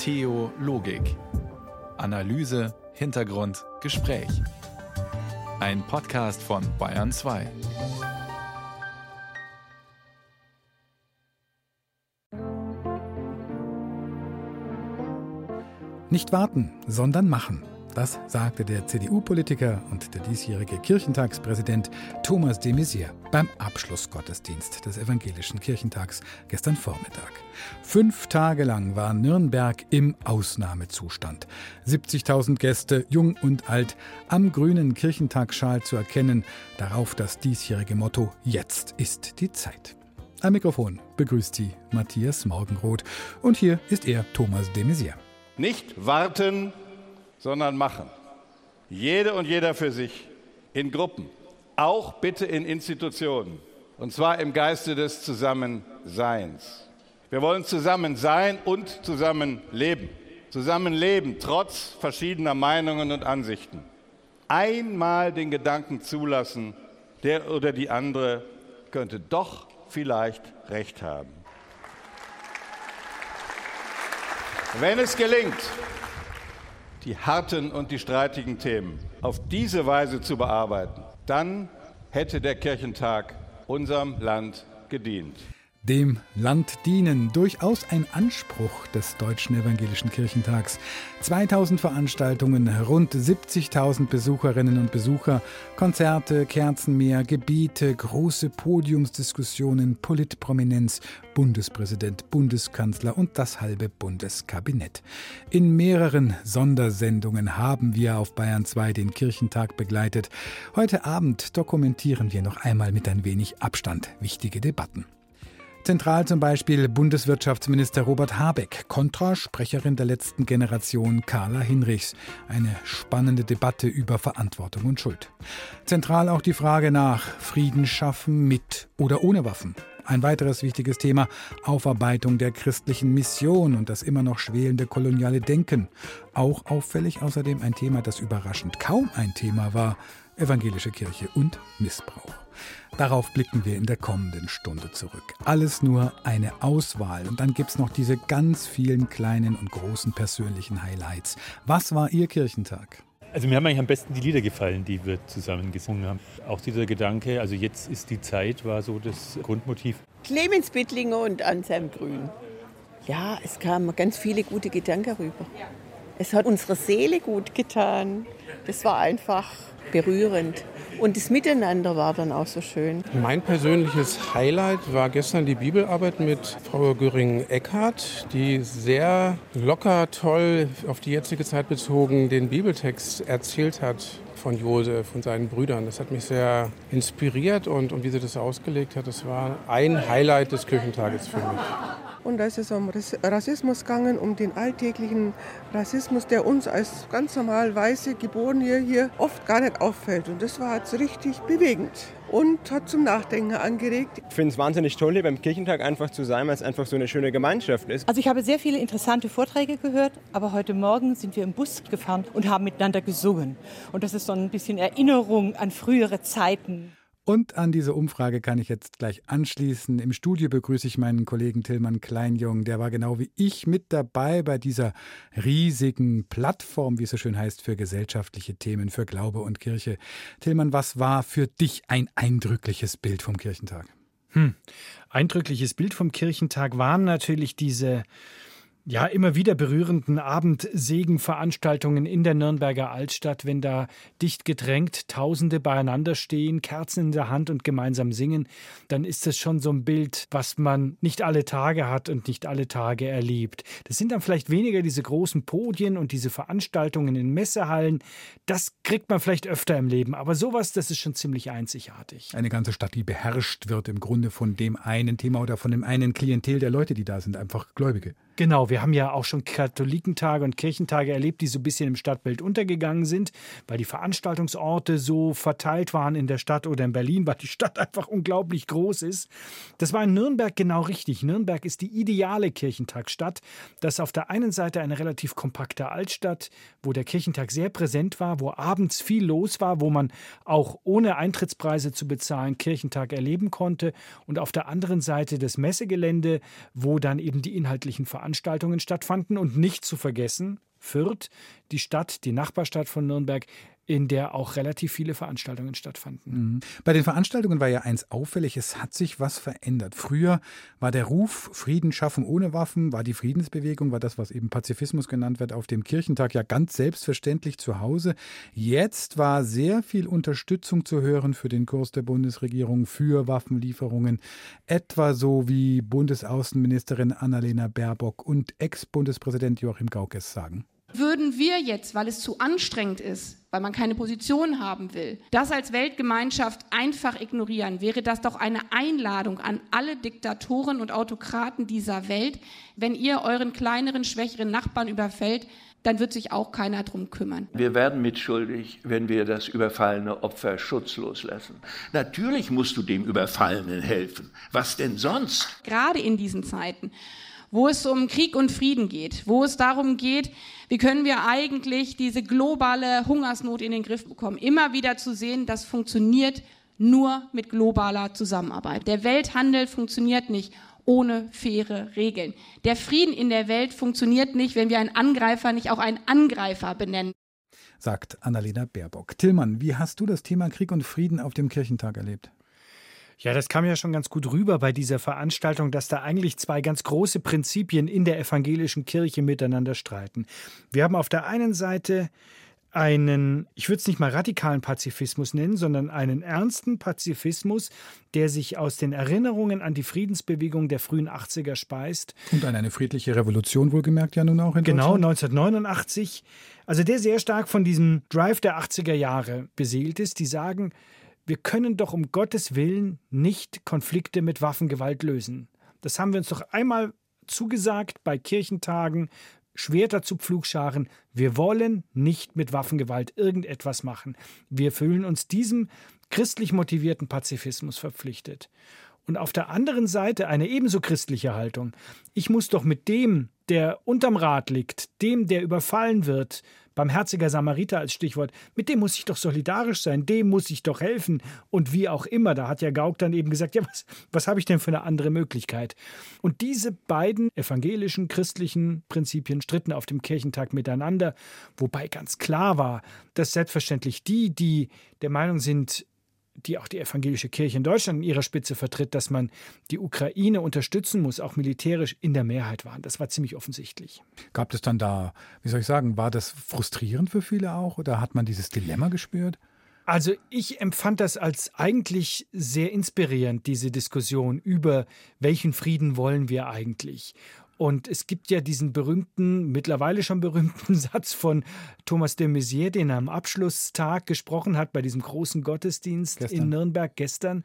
Theologik. Analyse, Hintergrund, Gespräch. Ein Podcast von Bayern 2. Nicht warten, sondern machen. Das sagte der CDU-Politiker und der diesjährige Kirchentagspräsident Thomas de Maizière beim Abschlussgottesdienst des Evangelischen Kirchentags gestern Vormittag. Fünf Tage lang war Nürnberg im Ausnahmezustand. 70.000 Gäste, jung und alt, am grünen Kirchentagsschal zu erkennen, darauf das diesjährige Motto Jetzt ist die Zeit. Am Mikrofon begrüßt sie Matthias Morgenroth und hier ist er, Thomas de Maizière. Nicht warten, sondern machen. Jede und jeder für sich, in Gruppen, auch bitte in Institutionen, und zwar im Geiste des Zusammenseins. Wir wollen zusammen sein und zusammen leben. Zusammen leben, trotz verschiedener Meinungen und Ansichten. Einmal den Gedanken zulassen, der oder die andere könnte doch vielleicht recht haben. Wenn es gelingt, die harten und die streitigen Themen auf diese Weise zu bearbeiten, dann hätte der Kirchentag unserem Land gedient dem Land dienen. Durchaus ein Anspruch des Deutschen Evangelischen Kirchentags. 2000 Veranstaltungen, rund 70.000 Besucherinnen und Besucher, Konzerte, Kerzenmeer, Gebiete, große Podiumsdiskussionen, Politprominenz, Bundespräsident, Bundeskanzler und das halbe Bundeskabinett. In mehreren Sondersendungen haben wir auf Bayern 2 den Kirchentag begleitet. Heute Abend dokumentieren wir noch einmal mit ein wenig Abstand wichtige Debatten. Zentral zum Beispiel Bundeswirtschaftsminister Robert Habeck, Kontrasprecherin der letzten Generation Carla Hinrichs. Eine spannende Debatte über Verantwortung und Schuld. Zentral auch die Frage nach Frieden schaffen mit oder ohne Waffen. Ein weiteres wichtiges Thema, Aufarbeitung der christlichen Mission und das immer noch schwelende koloniale Denken. Auch auffällig außerdem ein Thema, das überraschend kaum ein Thema war, evangelische Kirche und Missbrauch. Darauf blicken wir in der kommenden Stunde zurück. Alles nur eine Auswahl und dann gibt es noch diese ganz vielen kleinen und großen persönlichen Highlights. Was war Ihr Kirchentag? Also mir haben eigentlich am besten die Lieder gefallen, die wir zusammen gesungen haben. Auch dieser Gedanke, also jetzt ist die Zeit, war so das Grundmotiv. Clemens Bittlinger und Anselm Grün. Ja, es kamen ganz viele gute Gedanken rüber. Es hat unserer Seele gut getan. Das war einfach berührend. Und das Miteinander war dann auch so schön. Mein persönliches Highlight war gestern die Bibelarbeit mit Frau Göring-Eckardt, die sehr locker, toll, auf die jetzige Zeit bezogen, den Bibeltext erzählt hat von Josef und seinen Brüdern. Das hat mich sehr inspiriert und, und wie sie das ausgelegt hat, das war ein Highlight des Kirchentages für mich. Und da ist es um Rassismus gegangen, um den alltäglichen Rassismus, der uns als ganz normal weiße Geborene hier oft gar nicht auffällt. Und das war jetzt richtig bewegend und hat zum Nachdenken angeregt. Ich finde es wahnsinnig toll, hier beim Kirchentag einfach zu sein, weil es einfach so eine schöne Gemeinschaft ist. Also ich habe sehr viele interessante Vorträge gehört, aber heute Morgen sind wir im Bus gefahren und haben miteinander gesungen. Und das ist so ein bisschen Erinnerung an frühere Zeiten. Und an diese Umfrage kann ich jetzt gleich anschließen. Im Studio begrüße ich meinen Kollegen Tillmann Kleinjung. Der war genau wie ich mit dabei bei dieser riesigen Plattform, wie es so schön heißt, für gesellschaftliche Themen, für Glaube und Kirche. Tillmann, was war für dich ein eindrückliches Bild vom Kirchentag? Hm. Eindrückliches Bild vom Kirchentag waren natürlich diese ja, immer wieder berührenden Abendsegenveranstaltungen in der Nürnberger Altstadt, wenn da dicht gedrängt Tausende beieinander stehen, Kerzen in der Hand und gemeinsam singen, dann ist das schon so ein Bild, was man nicht alle Tage hat und nicht alle Tage erlebt. Das sind dann vielleicht weniger diese großen Podien und diese Veranstaltungen in Messehallen. Das kriegt man vielleicht öfter im Leben, aber sowas, das ist schon ziemlich einzigartig. Eine ganze Stadt, die beherrscht wird im Grunde von dem einen Thema oder von dem einen Klientel der Leute, die da sind, einfach Gläubige. Genau, wir haben ja auch schon Katholikentage und Kirchentage erlebt, die so ein bisschen im Stadtbild untergegangen sind, weil die Veranstaltungsorte so verteilt waren in der Stadt oder in Berlin, weil die Stadt einfach unglaublich groß ist. Das war in Nürnberg genau richtig. Nürnberg ist die ideale Kirchentagsstadt. Das ist auf der einen Seite eine relativ kompakte Altstadt, wo der Kirchentag sehr präsent war, wo abends viel los war, wo man auch ohne Eintrittspreise zu bezahlen Kirchentag erleben konnte. Und auf der anderen Seite das Messegelände, wo dann eben die inhaltlichen Veranstaltungen Veranstaltungen stattfanden. Und nicht zu vergessen, Fürth, die Stadt, die Nachbarstadt von Nürnberg, in der auch relativ viele Veranstaltungen stattfanden. Mhm. Bei den Veranstaltungen war ja eins auffällig, es hat sich was verändert. Früher war der Ruf Frieden schaffen ohne Waffen, war die Friedensbewegung, war das, was eben Pazifismus genannt wird, auf dem Kirchentag ja ganz selbstverständlich zu Hause. Jetzt war sehr viel Unterstützung zu hören für den Kurs der Bundesregierung für Waffenlieferungen, etwa so wie Bundesaußenministerin Annalena Baerbock und Ex-Bundespräsident Joachim Gaukes sagen. Würden wir jetzt, weil es zu anstrengend ist, weil man keine Position haben will, das als Weltgemeinschaft einfach ignorieren, wäre das doch eine Einladung an alle Diktatoren und Autokraten dieser Welt. Wenn ihr euren kleineren, schwächeren Nachbarn überfällt, dann wird sich auch keiner drum kümmern. Wir werden mitschuldig, wenn wir das überfallene Opfer schutzlos lassen. Natürlich musst du dem Überfallenen helfen. Was denn sonst? Gerade in diesen Zeiten wo es um Krieg und Frieden geht, wo es darum geht, wie können wir eigentlich diese globale Hungersnot in den Griff bekommen. Immer wieder zu sehen, das funktioniert nur mit globaler Zusammenarbeit. Der Welthandel funktioniert nicht ohne faire Regeln. Der Frieden in der Welt funktioniert nicht, wenn wir einen Angreifer nicht auch einen Angreifer benennen. Sagt Annalena Baerbock. Tillmann, wie hast du das Thema Krieg und Frieden auf dem Kirchentag erlebt? Ja, das kam ja schon ganz gut rüber bei dieser Veranstaltung, dass da eigentlich zwei ganz große Prinzipien in der evangelischen Kirche miteinander streiten. Wir haben auf der einen Seite einen, ich würde es nicht mal radikalen Pazifismus nennen, sondern einen ernsten Pazifismus, der sich aus den Erinnerungen an die Friedensbewegung der frühen 80er speist. Und an eine friedliche Revolution wohlgemerkt ja nun auch in Genau, 1989. Also der sehr stark von diesem Drive der 80er Jahre beseelt ist, die sagen, wir können doch um Gottes Willen nicht Konflikte mit Waffengewalt lösen. Das haben wir uns doch einmal zugesagt bei Kirchentagen, Schwerter zu Pflugscharen. Wir wollen nicht mit Waffengewalt irgendetwas machen. Wir fühlen uns diesem christlich motivierten Pazifismus verpflichtet. Und auf der anderen Seite eine ebenso christliche Haltung. Ich muss doch mit dem, der unterm Rad liegt, dem, der überfallen wird, barmherziger Samariter als Stichwort, mit dem muss ich doch solidarisch sein, dem muss ich doch helfen und wie auch immer. Da hat ja Gauck dann eben gesagt, ja, was, was habe ich denn für eine andere Möglichkeit? Und diese beiden evangelischen, christlichen Prinzipien stritten auf dem Kirchentag miteinander, wobei ganz klar war, dass selbstverständlich die, die der Meinung sind, die auch die evangelische Kirche in Deutschland in ihrer Spitze vertritt, dass man die Ukraine unterstützen muss, auch militärisch in der Mehrheit waren. Das war ziemlich offensichtlich. Gab es dann da, wie soll ich sagen, war das frustrierend für viele auch oder hat man dieses Dilemma gespürt? Also ich empfand das als eigentlich sehr inspirierend, diese Diskussion über welchen Frieden wollen wir eigentlich. Und es gibt ja diesen berühmten, mittlerweile schon berühmten Satz von Thomas de Maizière, den er am Abschlusstag gesprochen hat bei diesem großen Gottesdienst gestern. in Nürnberg gestern,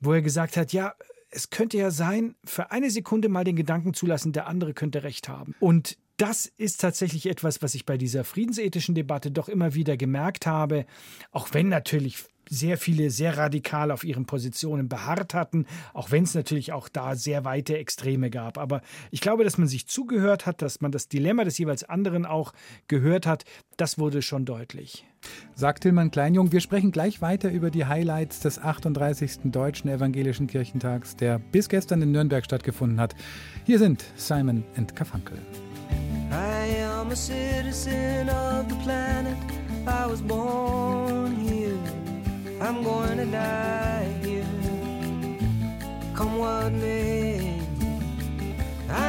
wo er gesagt hat, ja, es könnte ja sein, für eine Sekunde mal den Gedanken zulassen, der andere könnte recht haben. Und das ist tatsächlich etwas, was ich bei dieser friedensethischen Debatte doch immer wieder gemerkt habe, auch wenn natürlich sehr viele sehr radikal auf ihren Positionen beharrt hatten, auch wenn es natürlich auch da sehr weite Extreme gab. Aber ich glaube, dass man sich zugehört hat, dass man das Dilemma des jeweils anderen auch gehört hat, das wurde schon deutlich. Sagt Tilman Kleinjung, wir sprechen gleich weiter über die Highlights des 38. Deutschen Evangelischen Kirchentags, der bis gestern in Nürnberg stattgefunden hat. Hier sind Simon and Garfunkel. I am a citizen of the planet. I was born here. I'm going to die here. Come what may. I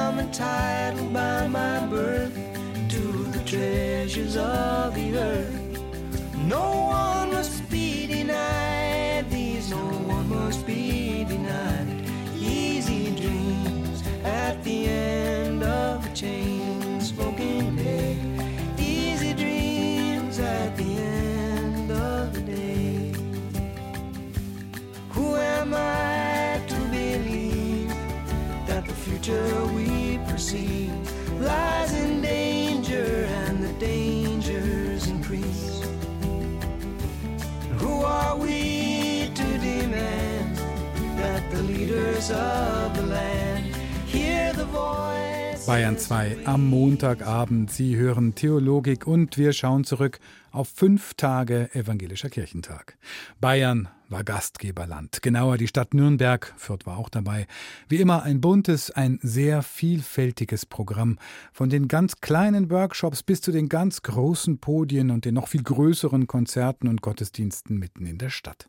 am entitled by my birth to the treasures of the earth. No one future we perceive lies in danger and the dangers increase? Who are we to demand that the leaders of the land hear the voice? Bayern 2 am Montagabend. Sie hören Theologik und wir schauen zurück auf fünf Tage evangelischer Kirchentag. Bayern war Gastgeberland. Genauer die Stadt Nürnberg, Fürth war auch dabei. Wie immer ein buntes, ein sehr vielfältiges Programm. Von den ganz kleinen Workshops bis zu den ganz großen Podien und den noch viel größeren Konzerten und Gottesdiensten mitten in der Stadt.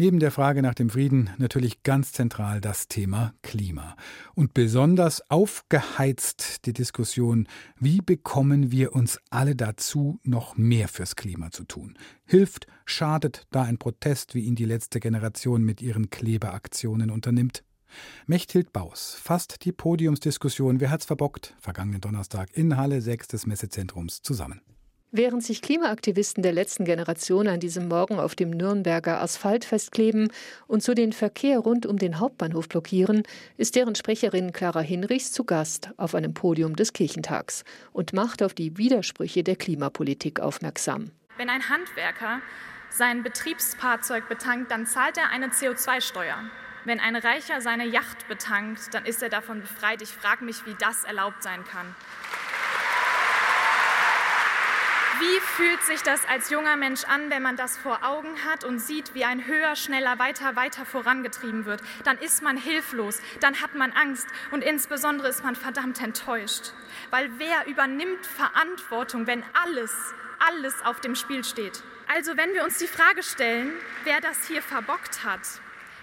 Neben der Frage nach dem Frieden natürlich ganz zentral das Thema Klima. Und besonders aufgeheizt die Diskussion, wie bekommen wir uns alle dazu, noch mehr fürs Klima zu tun? Hilft, schadet da ein Protest, wie ihn die letzte Generation mit ihren Klebeaktionen unternimmt? Mechthild Baus fasst die Podiumsdiskussion Wer hat's verbockt? vergangenen Donnerstag in Halle 6 des Messezentrums zusammen. Während sich Klimaaktivisten der letzten Generation an diesem Morgen auf dem Nürnberger Asphalt festkleben und so den Verkehr rund um den Hauptbahnhof blockieren, ist deren Sprecherin Clara Hinrichs zu Gast auf einem Podium des Kirchentags und macht auf die Widersprüche der Klimapolitik aufmerksam. Wenn ein Handwerker sein Betriebsfahrzeug betankt, dann zahlt er eine CO2-Steuer. Wenn ein Reicher seine Yacht betankt, dann ist er davon befreit. Ich frage mich, wie das erlaubt sein kann. Wie fühlt sich das als junger Mensch an, wenn man das vor Augen hat und sieht, wie ein höher, schneller, weiter, weiter vorangetrieben wird? Dann ist man hilflos, dann hat man Angst und insbesondere ist man verdammt enttäuscht. Weil wer übernimmt Verantwortung, wenn alles, alles auf dem Spiel steht? Also wenn wir uns die Frage stellen, wer das hier verbockt hat,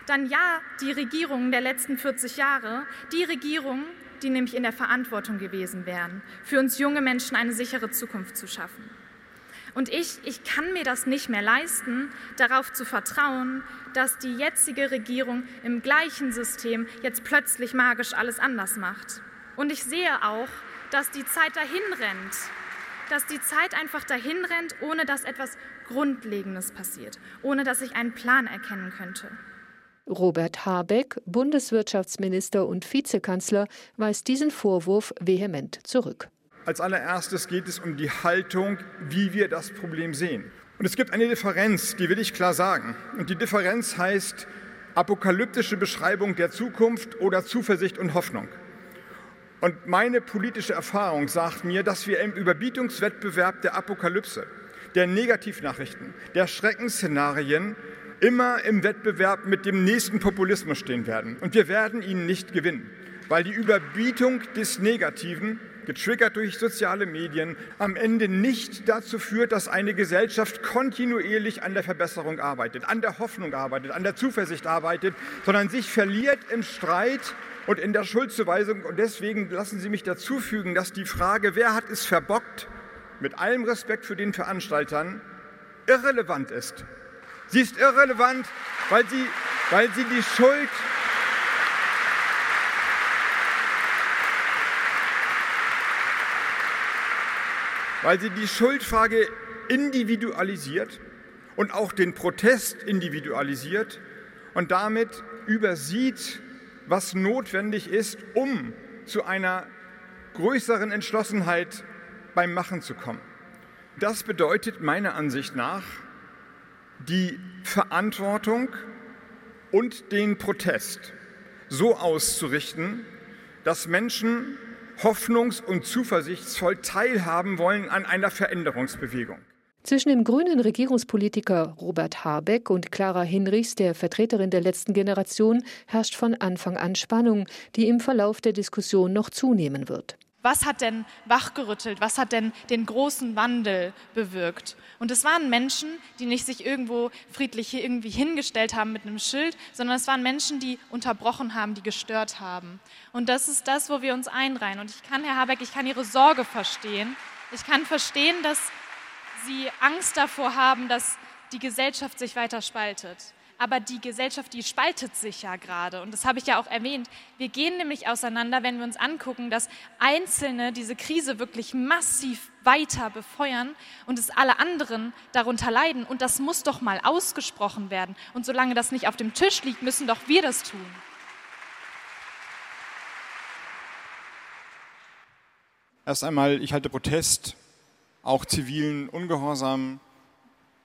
dann ja, die Regierungen der letzten 40 Jahre, die Regierungen, die nämlich in der Verantwortung gewesen wären, für uns junge Menschen eine sichere Zukunft zu schaffen. Und ich, ich kann mir das nicht mehr leisten, darauf zu vertrauen, dass die jetzige Regierung im gleichen System jetzt plötzlich magisch alles anders macht. Und ich sehe auch, dass die Zeit dahin rennt, dass die Zeit einfach dahin rennt, ohne dass etwas Grundlegendes passiert, ohne dass ich einen Plan erkennen könnte. Robert Habeck, Bundeswirtschaftsminister und Vizekanzler, weist diesen Vorwurf vehement zurück. Als allererstes geht es um die Haltung, wie wir das Problem sehen. Und es gibt eine Differenz, die will ich klar sagen. Und die Differenz heißt apokalyptische Beschreibung der Zukunft oder Zuversicht und Hoffnung. Und meine politische Erfahrung sagt mir, dass wir im Überbietungswettbewerb der Apokalypse, der Negativnachrichten, der Schreckensszenarien immer im Wettbewerb mit dem nächsten Populismus stehen werden. Und wir werden ihn nicht gewinnen, weil die Überbietung des Negativen getriggert durch soziale Medien, am Ende nicht dazu führt, dass eine Gesellschaft kontinuierlich an der Verbesserung arbeitet, an der Hoffnung arbeitet, an der Zuversicht arbeitet, sondern sich verliert im Streit und in der Schuldzuweisung. Und deswegen lassen Sie mich dazu fügen, dass die Frage, wer hat es verbockt, mit allem Respekt für den Veranstaltern, irrelevant ist. Sie ist irrelevant, weil sie, weil sie die Schuld weil sie die Schuldfrage individualisiert und auch den Protest individualisiert und damit übersieht, was notwendig ist, um zu einer größeren Entschlossenheit beim Machen zu kommen. Das bedeutet meiner Ansicht nach, die Verantwortung und den Protest so auszurichten, dass Menschen hoffnungs- und zuversichtsvoll teilhaben wollen an einer Veränderungsbewegung. Zwischen dem grünen Regierungspolitiker Robert Habeck und Clara Hinrichs, der Vertreterin der letzten Generation, herrscht von Anfang an Spannung, die im Verlauf der Diskussion noch zunehmen wird was hat denn wachgerüttelt, was hat denn den großen Wandel bewirkt. Und es waren Menschen, die nicht sich irgendwo friedlich irgendwie hingestellt haben mit einem Schild, sondern es waren Menschen, die unterbrochen haben, die gestört haben. Und das ist das, wo wir uns einreihen. Und ich kann, Herr Habeck, ich kann Ihre Sorge verstehen. Ich kann verstehen, dass Sie Angst davor haben, dass die Gesellschaft sich weiter spaltet aber die Gesellschaft, die spaltet sich ja gerade. Und das habe ich ja auch erwähnt. Wir gehen nämlich auseinander, wenn wir uns angucken, dass Einzelne diese Krise wirklich massiv weiter befeuern und es alle anderen darunter leiden. Und das muss doch mal ausgesprochen werden. Und solange das nicht auf dem Tisch liegt, müssen doch wir das tun. Erst einmal, ich halte Protest, auch zivilen Ungehorsam,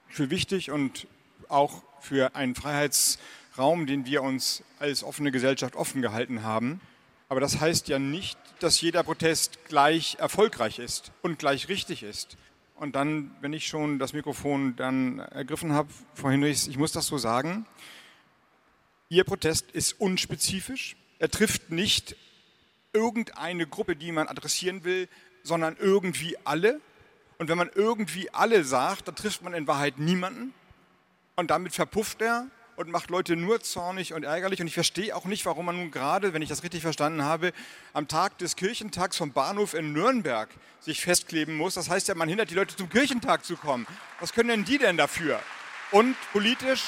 für wichtig und auch für einen Freiheitsraum, den wir uns als offene Gesellschaft offen gehalten haben. Aber das heißt ja nicht, dass jeder Protest gleich erfolgreich ist und gleich richtig ist. Und dann, wenn ich schon das Mikrofon dann ergriffen habe, Frau Hinrichs, ich muss das so sagen, Ihr Protest ist unspezifisch. Er trifft nicht irgendeine Gruppe, die man adressieren will, sondern irgendwie alle. Und wenn man irgendwie alle sagt, dann trifft man in Wahrheit niemanden. Und damit verpufft er und macht Leute nur zornig und ärgerlich. Und ich verstehe auch nicht, warum man nun gerade, wenn ich das richtig verstanden habe, am Tag des Kirchentags vom Bahnhof in Nürnberg sich festkleben muss. Das heißt ja, man hindert die Leute zum Kirchentag zu kommen. Was können denn die denn dafür? Und politisch,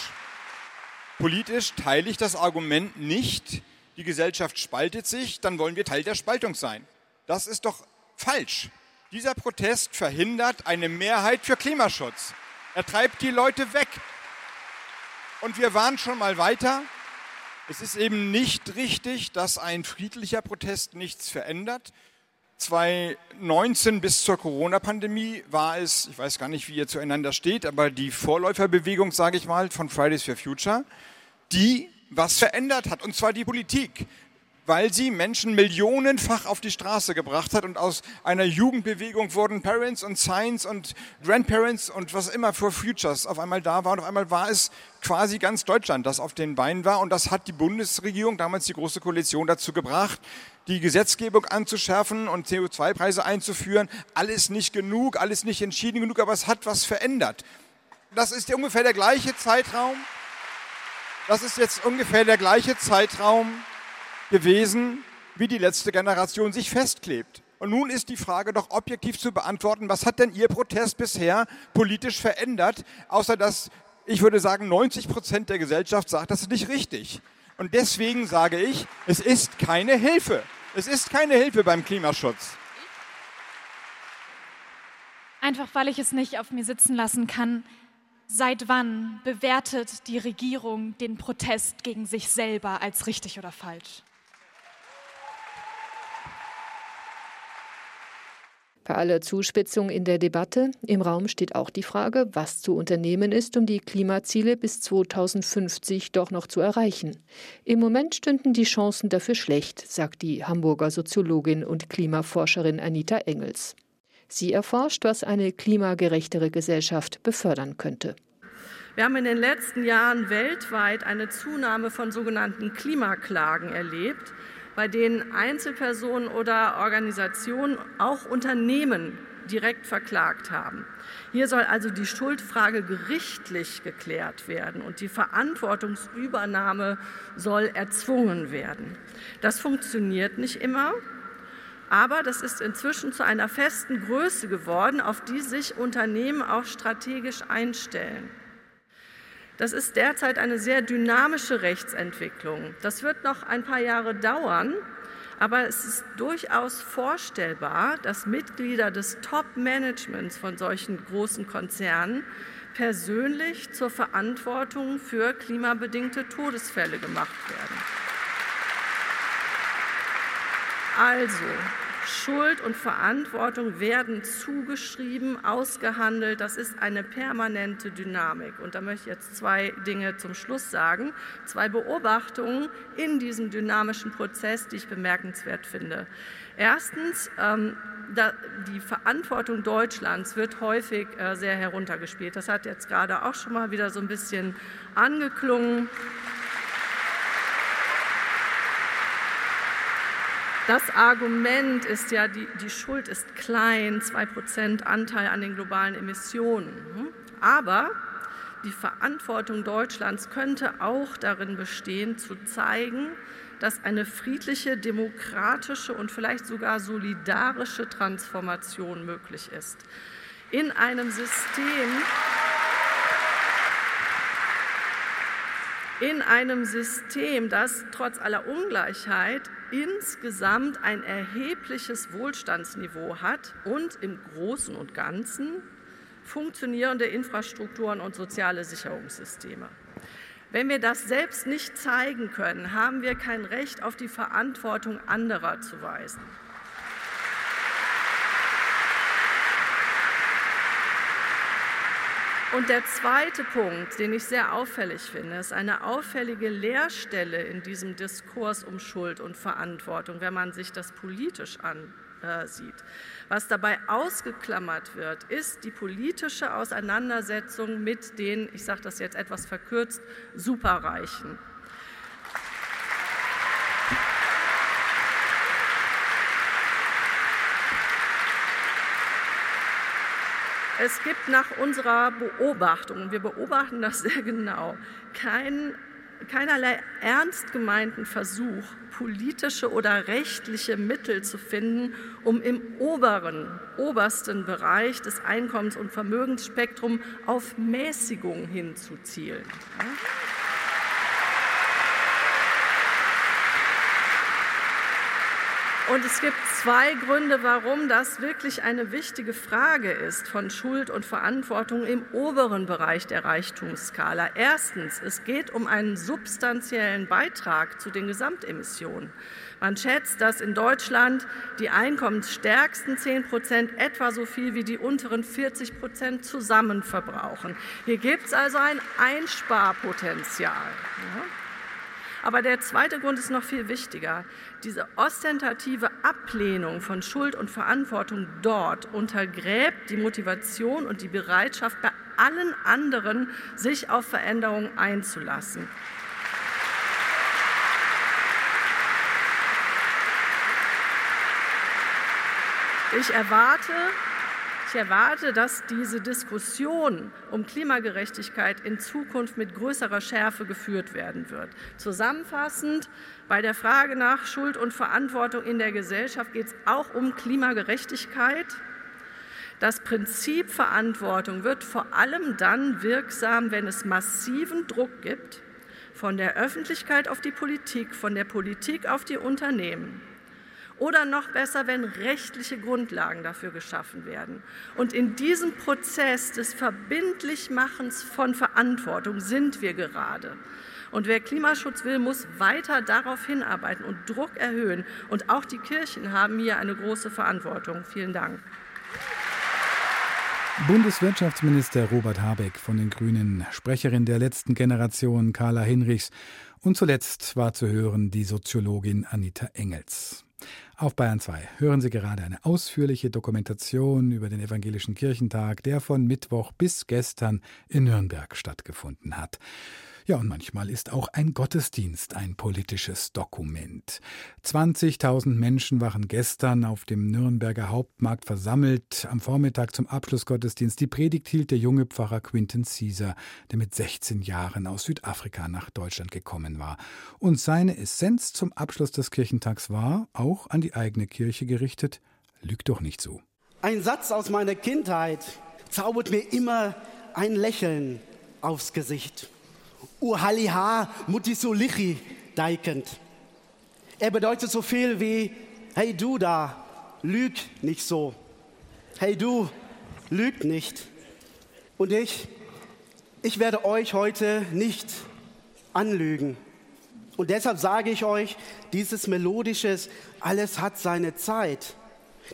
politisch teile ich das Argument nicht, die Gesellschaft spaltet sich, dann wollen wir Teil der Spaltung sein. Das ist doch falsch. Dieser Protest verhindert eine Mehrheit für Klimaschutz. Er treibt die Leute weg. Und wir waren schon mal weiter. Es ist eben nicht richtig, dass ein friedlicher Protest nichts verändert. 2019 bis zur Corona-Pandemie war es, ich weiß gar nicht, wie ihr zueinander steht, aber die Vorläuferbewegung, sage ich mal, von Fridays for Future, die was verändert hat, und zwar die Politik weil sie Menschen millionenfach auf die Straße gebracht hat und aus einer Jugendbewegung wurden Parents und Science und Grandparents und was immer für Futures auf einmal da war und auf einmal war es quasi ganz Deutschland, das auf den Beinen war und das hat die Bundesregierung, damals die Große Koalition dazu gebracht, die Gesetzgebung anzuschärfen und CO2-Preise einzuführen. Alles nicht genug, alles nicht entschieden genug, aber es hat was verändert. Das ist ungefähr der gleiche Zeitraum. Das ist jetzt ungefähr der gleiche Zeitraum, gewesen, wie die letzte Generation sich festklebt. Und nun ist die Frage doch objektiv zu beantworten, was hat denn Ihr Protest bisher politisch verändert, außer dass, ich würde sagen, 90 Prozent der Gesellschaft sagt, das ist nicht richtig. Und deswegen sage ich, es ist keine Hilfe. Es ist keine Hilfe beim Klimaschutz. Einfach weil ich es nicht auf mir sitzen lassen kann. Seit wann bewertet die Regierung den Protest gegen sich selber als richtig oder falsch? Bei aller Zuspitzung in der Debatte im Raum steht auch die Frage, was zu unternehmen ist, um die Klimaziele bis 2050 doch noch zu erreichen. Im Moment stünden die Chancen dafür schlecht, sagt die Hamburger Soziologin und Klimaforscherin Anita Engels. Sie erforscht, was eine klimagerechtere Gesellschaft befördern könnte. Wir haben in den letzten Jahren weltweit eine Zunahme von sogenannten Klimaklagen erlebt bei denen Einzelpersonen oder Organisationen, auch Unternehmen direkt verklagt haben. Hier soll also die Schuldfrage gerichtlich geklärt werden und die Verantwortungsübernahme soll erzwungen werden. Das funktioniert nicht immer, aber das ist inzwischen zu einer festen Größe geworden, auf die sich Unternehmen auch strategisch einstellen. Das ist derzeit eine sehr dynamische Rechtsentwicklung. Das wird noch ein paar Jahre dauern, aber es ist durchaus vorstellbar, dass Mitglieder des Top-Managements von solchen großen Konzernen persönlich zur Verantwortung für klimabedingte Todesfälle gemacht werden. Also, Schuld und Verantwortung werden zugeschrieben, ausgehandelt. Das ist eine permanente Dynamik. Und da möchte ich jetzt zwei Dinge zum Schluss sagen. Zwei Beobachtungen in diesem dynamischen Prozess, die ich bemerkenswert finde. Erstens, ähm, da, die Verantwortung Deutschlands wird häufig äh, sehr heruntergespielt. Das hat jetzt gerade auch schon mal wieder so ein bisschen angeklungen. Das Argument ist ja, die, die Schuld ist klein, 2% Anteil an den globalen Emissionen. Aber die Verantwortung Deutschlands könnte auch darin bestehen, zu zeigen, dass eine friedliche, demokratische und vielleicht sogar solidarische Transformation möglich ist. In einem System, in einem System, das trotz aller Ungleichheit insgesamt ein erhebliches Wohlstandsniveau hat und im Großen und Ganzen funktionierende Infrastrukturen und soziale Sicherungssysteme. Wenn wir das selbst nicht zeigen können, haben wir kein Recht auf die Verantwortung anderer zu weisen. Und der zweite Punkt, den ich sehr auffällig finde, ist eine auffällige Leerstelle in diesem Diskurs um Schuld und Verantwortung, wenn man sich das politisch äh, sieht. Was dabei ausgeklammert wird, ist die politische Auseinandersetzung mit den, ich sage das jetzt etwas verkürzt, Superreichen. Es gibt nach unserer Beobachtung, wir beobachten das sehr genau, kein keinerlei ernst gemeinten Versuch, politische oder rechtliche Mittel zu finden, um im oberen, obersten Bereich des Einkommens- und Vermögensspektrums auf Mäßigung hinzuzielen. Ja? Und es gibt zwei Gründe, warum das wirklich eine wichtige Frage ist von Schuld und Verantwortung im oberen Bereich der Reichtumsskala. Erstens, es geht um einen substanziellen Beitrag zu den Gesamtemissionen. Man schätzt, dass in Deutschland die einkommensstärksten 10 Prozent etwa so viel wie die unteren 40 Prozent zusammen verbrauchen. Hier gibt es also ein Einsparpotenzial. Ja. Aber der zweite Grund ist noch viel wichtiger. Diese ostentative Ablehnung von Schuld und Verantwortung dort untergräbt die Motivation und die Bereitschaft bei allen anderen, sich auf Veränderungen einzulassen. Ich erwarte, ich erwarte, dass diese Diskussion um Klimagerechtigkeit in Zukunft mit größerer Schärfe geführt werden wird. Zusammenfassend, bei der Frage nach Schuld und Verantwortung in der Gesellschaft geht es auch um Klimagerechtigkeit. Das Prinzip Verantwortung wird vor allem dann wirksam, wenn es massiven Druck gibt von der Öffentlichkeit auf die Politik, von der Politik auf die Unternehmen. Oder noch besser, wenn rechtliche Grundlagen dafür geschaffen werden. Und in diesem Prozess des Verbindlichmachens von Verantwortung sind wir gerade. Und wer Klimaschutz will, muss weiter darauf hinarbeiten und Druck erhöhen. Und auch die Kirchen haben hier eine große Verantwortung. Vielen Dank. Bundeswirtschaftsminister Robert Habeck von den Grünen, Sprecherin der letzten Generation Carla Hinrichs und zuletzt war zu hören die Soziologin Anita Engels. Auf Bayern 2 hören Sie gerade eine ausführliche Dokumentation über den Evangelischen Kirchentag, der von Mittwoch bis gestern in Nürnberg stattgefunden hat. Ja, und manchmal ist auch ein Gottesdienst ein politisches Dokument. 20.000 Menschen waren gestern auf dem Nürnberger Hauptmarkt versammelt. Am Vormittag zum Abschlussgottesdienst die Predigt hielt der junge Pfarrer Quinton Caesar, der mit 16 Jahren aus Südafrika nach Deutschland gekommen war. Und seine Essenz zum Abschluss des Kirchentags war, auch an die eigene Kirche gerichtet, lügt doch nicht so. Ein Satz aus meiner Kindheit zaubert mir immer ein Lächeln aufs Gesicht. Uhaliha Mutisolichi deikend. Er bedeutet so viel wie, hey du da, lüg nicht so. Hey du, lüg nicht. Und ich, ich werde euch heute nicht anlügen. Und deshalb sage ich euch, dieses melodisches, alles hat seine Zeit,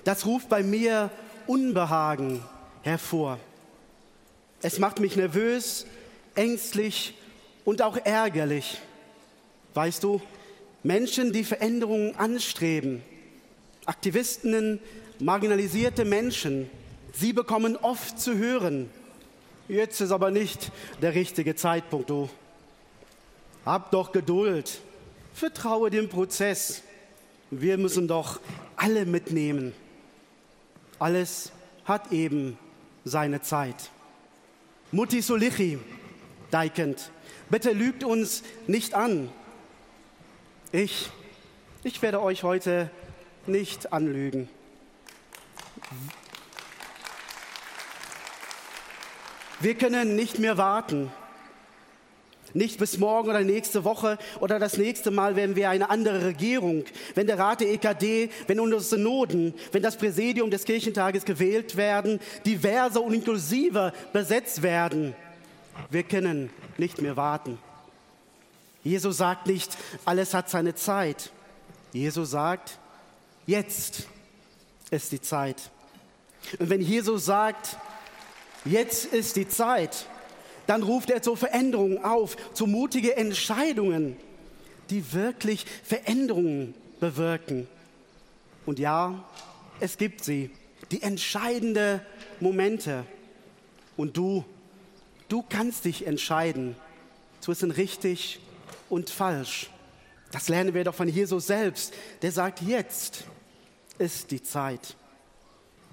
das ruft bei mir Unbehagen hervor. Es macht mich nervös, ängstlich und auch ärgerlich. Weißt du, Menschen, die Veränderungen anstreben, Aktivistinnen, marginalisierte Menschen, sie bekommen oft zu hören, jetzt ist aber nicht der richtige Zeitpunkt, du. Hab doch Geduld, vertraue dem Prozess. Wir müssen doch alle mitnehmen. Alles hat eben seine Zeit. Mutti Solichi, Deikend, Bitte lügt uns nicht an. Ich, ich werde euch heute nicht anlügen. Wir können nicht mehr warten. Nicht bis morgen oder nächste Woche oder das nächste Mal, wenn wir eine andere Regierung, wenn der Rat der EKD, wenn unsere Synoden, wenn das Präsidium des Kirchentages gewählt werden, diverser und inklusiver besetzt werden. Wir können nicht mehr warten. Jesus sagt nicht, alles hat seine Zeit. Jesus sagt, jetzt ist die Zeit. Und wenn Jesus sagt, jetzt ist die Zeit, dann ruft er zur Veränderung auf, zu mutigen Entscheidungen, die wirklich Veränderungen bewirken. Und ja, es gibt sie, die entscheidenden Momente. Und du, du kannst dich entscheiden zwischen richtig und falsch. Das lernen wir doch von Jesus selbst. Der sagt, jetzt ist die Zeit.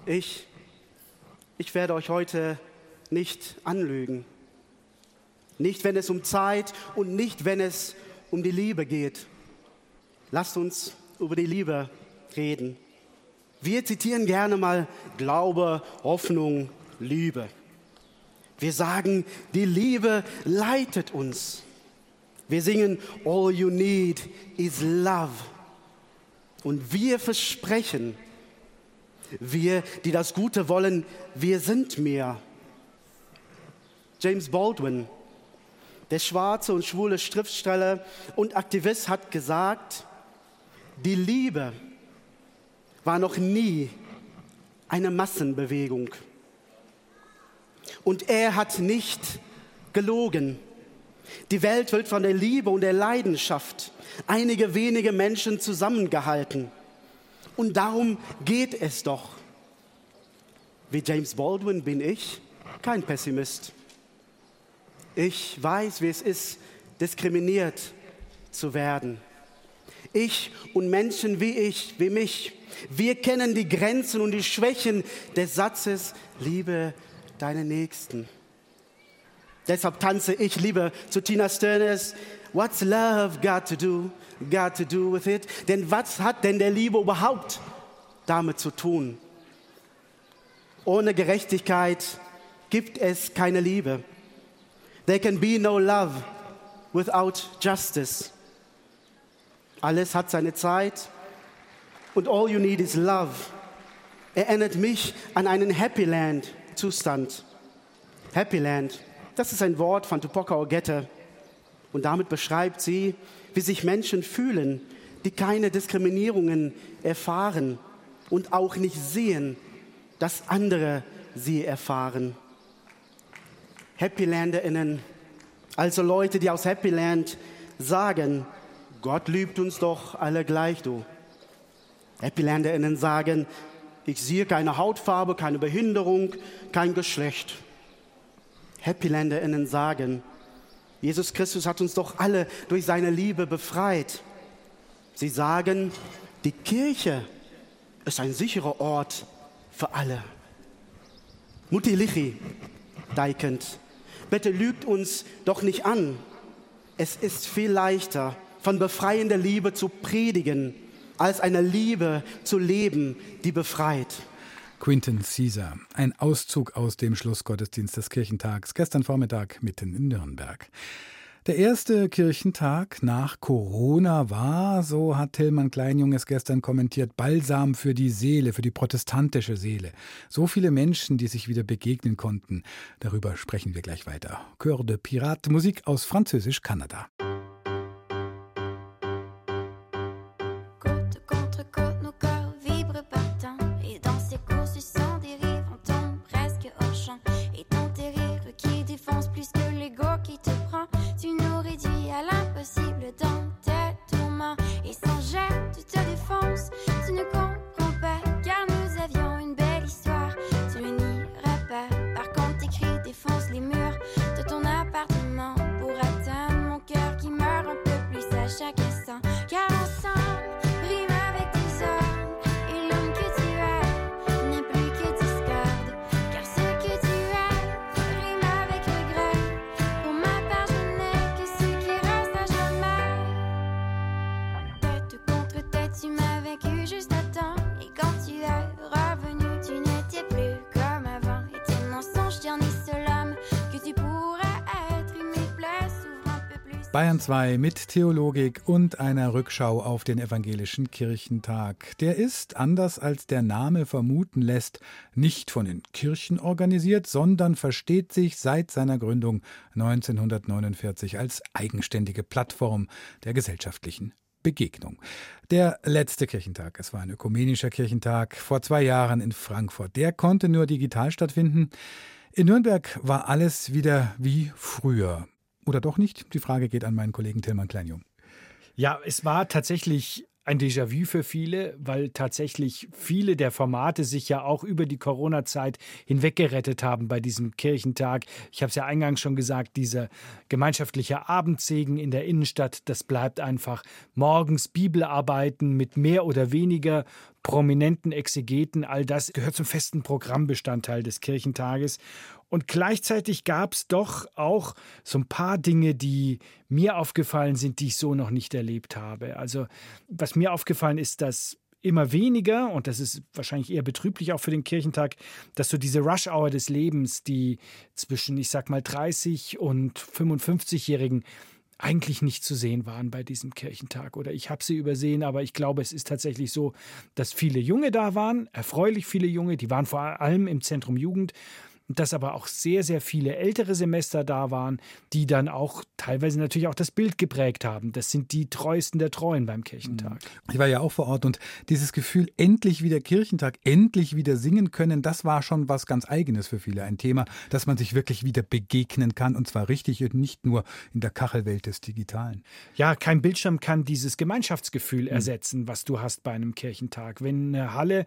Ich, ich werde euch heute nicht anlügen. Nicht, wenn es um Zeit und nicht, wenn es um die Liebe geht. Lasst uns über die Liebe reden. Wir zitieren gerne mal Glaube, Hoffnung, Liebe. Wir sagen, die Liebe leitet uns. Wir singen, All you need is love. Und wir versprechen, wir, die das Gute wollen, wir sind mehr. James Baldwin, der schwarze und schwule Schriftsteller und Aktivist, hat gesagt, die Liebe war noch nie eine Massenbewegung. Und er hat nicht gelogen. Die Welt wird von der Liebe und der Leidenschaft einige wenige Menschen zusammengehalten. Und darum geht es doch. Wie James Baldwin bin ich kein Pessimist. Ich weiß, wie es ist, diskriminiert zu werden. Ich und Menschen wie ich, wie mich, wir kennen die Grenzen und die Schwächen des Satzes, liebe deine Nächsten. Deshalb tanze ich lieber zu Tina Sturners What's love got to do, got to do with it? Denn was hat denn der Liebe überhaupt damit zu tun? Ohne Gerechtigkeit gibt es keine Liebe. There can be no love without justice. Alles hat seine Zeit und all you need is love. Erinnert mich an einen Happy Land Zustand. Happy Land, das ist ein Wort von Tupoka Ogette. Und damit beschreibt sie, wie sich Menschen fühlen, die keine Diskriminierungen erfahren und auch nicht sehen, dass andere sie erfahren. HappyLanderInnen, also Leute, die aus Happy Land sagen, Gott liebt uns doch alle gleich, du. HappyLanderInnen sagen, ich sehe keine Hautfarbe, keine Behinderung, kein Geschlecht. HappyLanderInnen sagen, Jesus Christus hat uns doch alle durch seine Liebe befreit. Sie sagen, die Kirche ist ein sicherer Ort für alle. Mutti Lichi, Deikend, bitte lügt uns doch nicht an. Es ist viel leichter, von befreiender Liebe zu predigen, als eine Liebe zu leben, die befreit. Quinton Caesar, ein Auszug aus dem Schlussgottesdienst des Kirchentags gestern Vormittag mitten in Nürnberg. Der erste Kirchentag nach Corona war, so hat Tillmann Kleinjunges gestern kommentiert, Balsam für die Seele, für die protestantische Seele. So viele Menschen, die sich wieder begegnen konnten. Darüber sprechen wir gleich weiter. Chœur de Pirate, Musik aus Französisch-Kanada. Hashtag Bayern 2 mit Theologik und einer Rückschau auf den evangelischen Kirchentag. Der ist, anders als der Name vermuten lässt, nicht von den Kirchen organisiert, sondern versteht sich seit seiner Gründung 1949 als eigenständige Plattform der gesellschaftlichen Begegnung. Der letzte Kirchentag, es war ein ökumenischer Kirchentag vor zwei Jahren in Frankfurt, der konnte nur digital stattfinden. In Nürnberg war alles wieder wie früher. Oder doch nicht? Die Frage geht an meinen Kollegen Tilman Kleinjung. Ja, es war tatsächlich ein Déjà-vu für viele, weil tatsächlich viele der Formate sich ja auch über die Corona-Zeit hinweggerettet haben bei diesem Kirchentag. Ich habe es ja eingangs schon gesagt, dieser gemeinschaftliche Abendsegen in der Innenstadt, das bleibt einfach. Morgens Bibelarbeiten mit mehr oder weniger prominenten Exegeten, all das gehört zum festen Programmbestandteil des Kirchentages. Und gleichzeitig gab es doch auch so ein paar Dinge, die mir aufgefallen sind, die ich so noch nicht erlebt habe. Also was mir aufgefallen ist, dass immer weniger, und das ist wahrscheinlich eher betrüblich auch für den Kirchentag, dass so diese Rush-Hour des Lebens, die zwischen, ich sag mal, 30 und 55-Jährigen eigentlich nicht zu sehen waren bei diesem Kirchentag. Oder ich habe sie übersehen, aber ich glaube, es ist tatsächlich so, dass viele Junge da waren, erfreulich viele Junge, die waren vor allem im Zentrum Jugend dass aber auch sehr, sehr viele ältere Semester da waren, die dann auch teilweise natürlich auch das Bild geprägt haben. Das sind die treuesten der Treuen beim Kirchentag. Mhm. Ich war ja auch vor Ort und dieses Gefühl, endlich wieder Kirchentag, endlich wieder singen können, das war schon was ganz Eigenes für viele. Ein Thema, dass man sich wirklich wieder begegnen kann und zwar richtig und nicht nur in der Kachelwelt des Digitalen. Ja, kein Bildschirm kann dieses Gemeinschaftsgefühl mhm. ersetzen, was du hast bei einem Kirchentag. Wenn eine Halle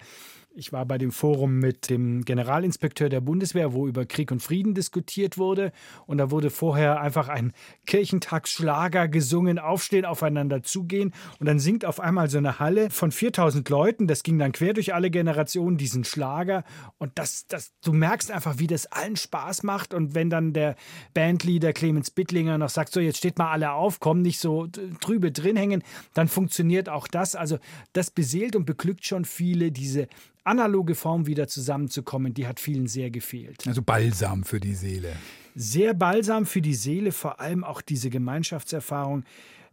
ich war bei dem Forum mit dem Generalinspekteur der Bundeswehr, wo über Krieg und Frieden diskutiert wurde. Und da wurde vorher einfach ein Kirchentagsschlager gesungen, aufstehen, aufeinander zugehen. Und dann singt auf einmal so eine Halle von 4000 Leuten. Das ging dann quer durch alle Generationen, diesen Schlager. Und das, das, du merkst einfach, wie das allen Spaß macht. Und wenn dann der Bandleader Clemens Bittlinger noch sagt, so jetzt steht mal alle auf, komm nicht so trübe drin hängen, dann funktioniert auch das. Also das beseelt und beglückt schon viele, diese analoge Form wieder zusammenzukommen, die hat vielen sehr gefehlt. Also Balsam für die Seele. Sehr balsam für die Seele, vor allem auch diese Gemeinschaftserfahrung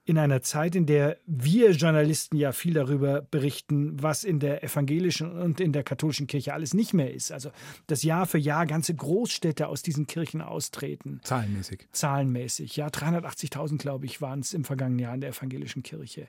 in einer Zeit, in der wir Journalisten ja viel darüber berichten, was in der evangelischen und in der katholischen Kirche alles nicht mehr ist. Also, dass Jahr für Jahr ganze Großstädte aus diesen Kirchen austreten. Zahlenmäßig. Zahlenmäßig, ja. 380.000, glaube ich, waren es im vergangenen Jahr in der evangelischen Kirche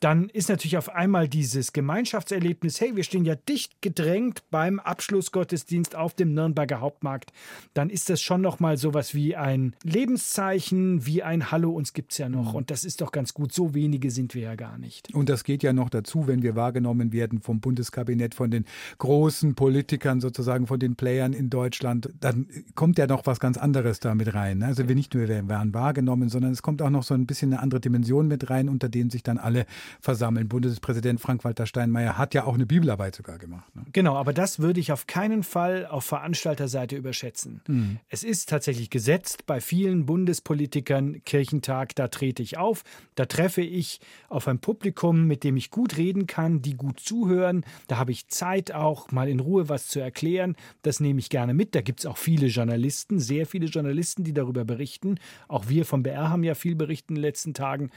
dann ist natürlich auf einmal dieses Gemeinschaftserlebnis, hey, wir stehen ja dicht gedrängt beim Abschlussgottesdienst auf dem Nürnberger Hauptmarkt, dann ist das schon nochmal sowas wie ein Lebenszeichen, wie ein Hallo, uns gibt es ja noch. Mhm. Und das ist doch ganz gut, so wenige sind wir ja gar nicht. Und das geht ja noch dazu, wenn wir wahrgenommen werden vom Bundeskabinett, von den großen Politikern sozusagen, von den Playern in Deutschland, dann kommt ja noch was ganz anderes da mit rein. Also wir nicht nur werden wahrgenommen, sondern es kommt auch noch so ein bisschen eine andere Dimension mit rein, unter denen sich dann alle versammeln. Bundespräsident Frank-Walter Steinmeier hat ja auch eine Bibelarbeit sogar gemacht. Ne? Genau, aber das würde ich auf keinen Fall auf Veranstalterseite überschätzen. Mhm. Es ist tatsächlich gesetzt bei vielen Bundespolitikern Kirchentag, da trete ich auf, da treffe ich auf ein Publikum, mit dem ich gut reden kann, die gut zuhören, da habe ich Zeit auch mal in Ruhe was zu erklären, das nehme ich gerne mit. Da gibt es auch viele Journalisten, sehr viele Journalisten, die darüber berichten. Auch wir vom BR haben ja viel berichtet in den letzten Tagen.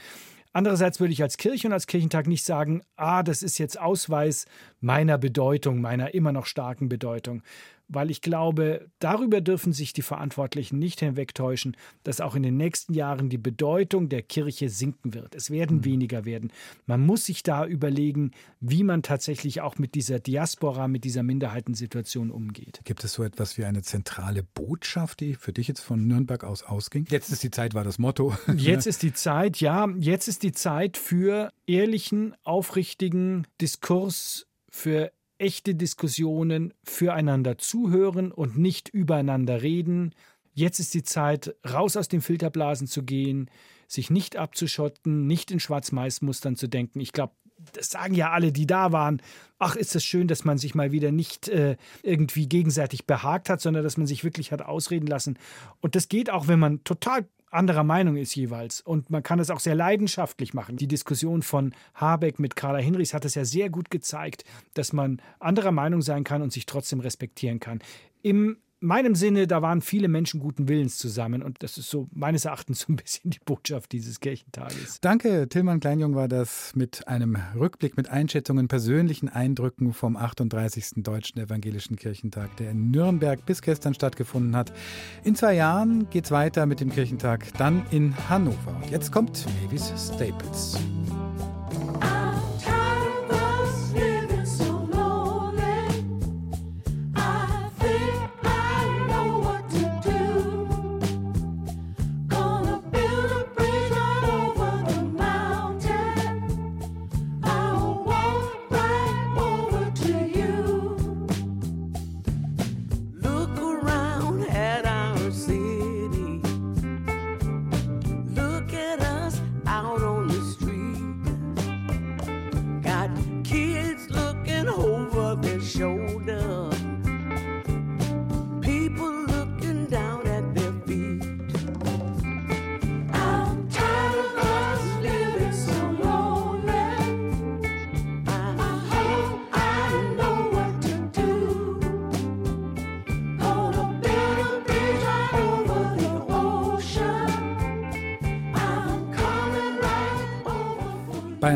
Andererseits würde ich als Kirche und als Kirchentag nicht sagen, ah, das ist jetzt Ausweis meiner Bedeutung, meiner immer noch starken Bedeutung weil ich glaube, darüber dürfen sich die Verantwortlichen nicht hinwegtäuschen, dass auch in den nächsten Jahren die Bedeutung der Kirche sinken wird. Es werden mhm. weniger werden. Man muss sich da überlegen, wie man tatsächlich auch mit dieser Diaspora, mit dieser Minderheitensituation umgeht. Gibt es so etwas wie eine zentrale Botschaft, die für dich jetzt von Nürnberg aus ausging? Jetzt ist die Zeit, war das Motto. Jetzt ist die Zeit, ja, jetzt ist die Zeit für ehrlichen, aufrichtigen Diskurs, für echte Diskussionen, füreinander zuhören und nicht übereinander reden. Jetzt ist die Zeit, raus aus den Filterblasen zu gehen, sich nicht abzuschotten, nicht in Schwarz-Mais-Mustern zu denken. Ich glaube, das sagen ja alle, die da waren. Ach, ist das schön, dass man sich mal wieder nicht äh, irgendwie gegenseitig behagt hat, sondern dass man sich wirklich hat ausreden lassen. Und das geht auch, wenn man total anderer Meinung ist jeweils. Und man kann es auch sehr leidenschaftlich machen. Die Diskussion von Habeck mit Carla Hinrichs hat es ja sehr gut gezeigt, dass man anderer Meinung sein kann und sich trotzdem respektieren kann. Im meinem Sinne, da waren viele Menschen guten Willens zusammen und das ist so meines Erachtens so ein bisschen die Botschaft dieses Kirchentages. Danke, Tillmann Kleinjung war das mit einem Rückblick, mit Einschätzungen, persönlichen Eindrücken vom 38. Deutschen Evangelischen Kirchentag, der in Nürnberg bis gestern stattgefunden hat. In zwei Jahren geht es weiter mit dem Kirchentag, dann in Hannover. Jetzt kommt Mavis Staples.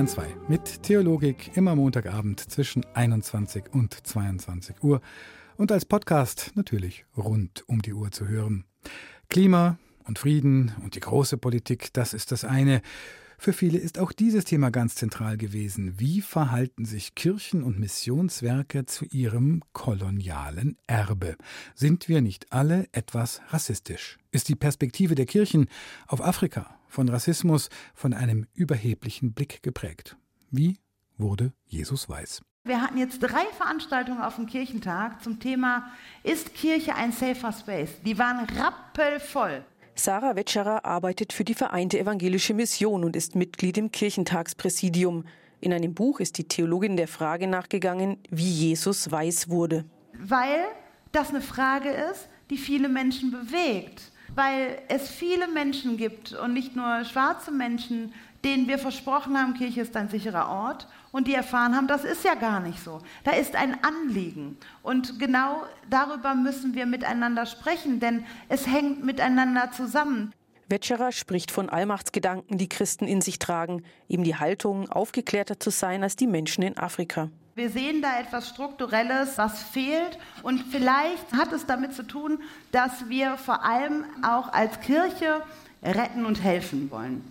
Bayern 2 mit Theologik immer Montagabend zwischen 21 und 22 Uhr und als Podcast natürlich rund um die Uhr zu hören. Klima und Frieden und die große Politik, das ist das eine. Für viele ist auch dieses Thema ganz zentral gewesen. Wie verhalten sich Kirchen und Missionswerke zu ihrem kolonialen Erbe? Sind wir nicht alle etwas rassistisch? Ist die Perspektive der Kirchen auf Afrika von Rassismus, von einem überheblichen Blick geprägt? Wie wurde Jesus weiß? Wir hatten jetzt drei Veranstaltungen auf dem Kirchentag zum Thema Ist Kirche ein safer Space? Die waren rappelvoll. Sarah Wetscherer arbeitet für die Vereinte Evangelische Mission und ist Mitglied im Kirchentagspräsidium. In einem Buch ist die Theologin der Frage nachgegangen, wie Jesus weiß wurde. Weil das eine Frage ist, die viele Menschen bewegt. Weil es viele Menschen gibt und nicht nur schwarze Menschen, denen wir versprochen haben, Kirche ist ein sicherer Ort und die erfahren haben, das ist ja gar nicht so. Da ist ein Anliegen. Und genau darüber müssen wir miteinander sprechen, denn es hängt miteinander zusammen. Wetscherer spricht von Allmachtsgedanken, die Christen in sich tragen, eben die Haltung, aufgeklärter zu sein als die Menschen in Afrika. Wir sehen da etwas Strukturelles, was fehlt. Und vielleicht hat es damit zu tun, dass wir vor allem auch als Kirche retten und helfen wollen.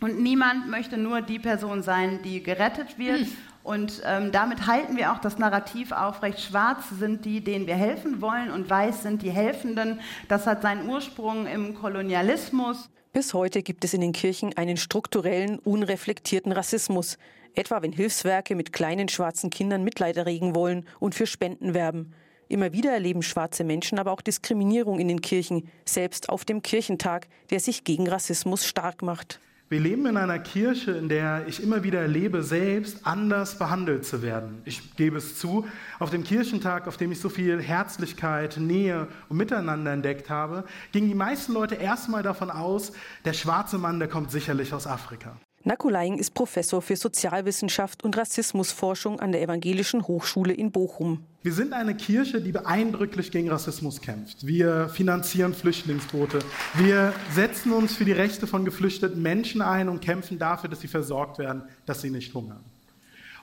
Und niemand möchte nur die Person sein, die gerettet wird. Hm. Und ähm, damit halten wir auch das Narrativ aufrecht. Schwarz sind die, denen wir helfen wollen, und weiß sind die Helfenden. Das hat seinen Ursprung im Kolonialismus. Bis heute gibt es in den Kirchen einen strukturellen, unreflektierten Rassismus. Etwa wenn Hilfswerke mit kleinen schwarzen Kindern Mitleid erregen wollen und für Spenden werben. Immer wieder erleben schwarze Menschen aber auch Diskriminierung in den Kirchen, selbst auf dem Kirchentag, der sich gegen Rassismus stark macht. Wir leben in einer Kirche, in der ich immer wieder erlebe, selbst anders behandelt zu werden. Ich gebe es zu, auf dem Kirchentag, auf dem ich so viel Herzlichkeit, Nähe und Miteinander entdeckt habe, gingen die meisten Leute erstmal davon aus, der schwarze Mann, der kommt sicherlich aus Afrika. Nakulaing ist Professor für Sozialwissenschaft und Rassismusforschung an der Evangelischen Hochschule in Bochum. Wir sind eine Kirche, die beeindrucklich gegen Rassismus kämpft. Wir finanzieren Flüchtlingsboote. Wir setzen uns für die Rechte von geflüchteten Menschen ein und kämpfen dafür, dass sie versorgt werden, dass sie nicht hungern.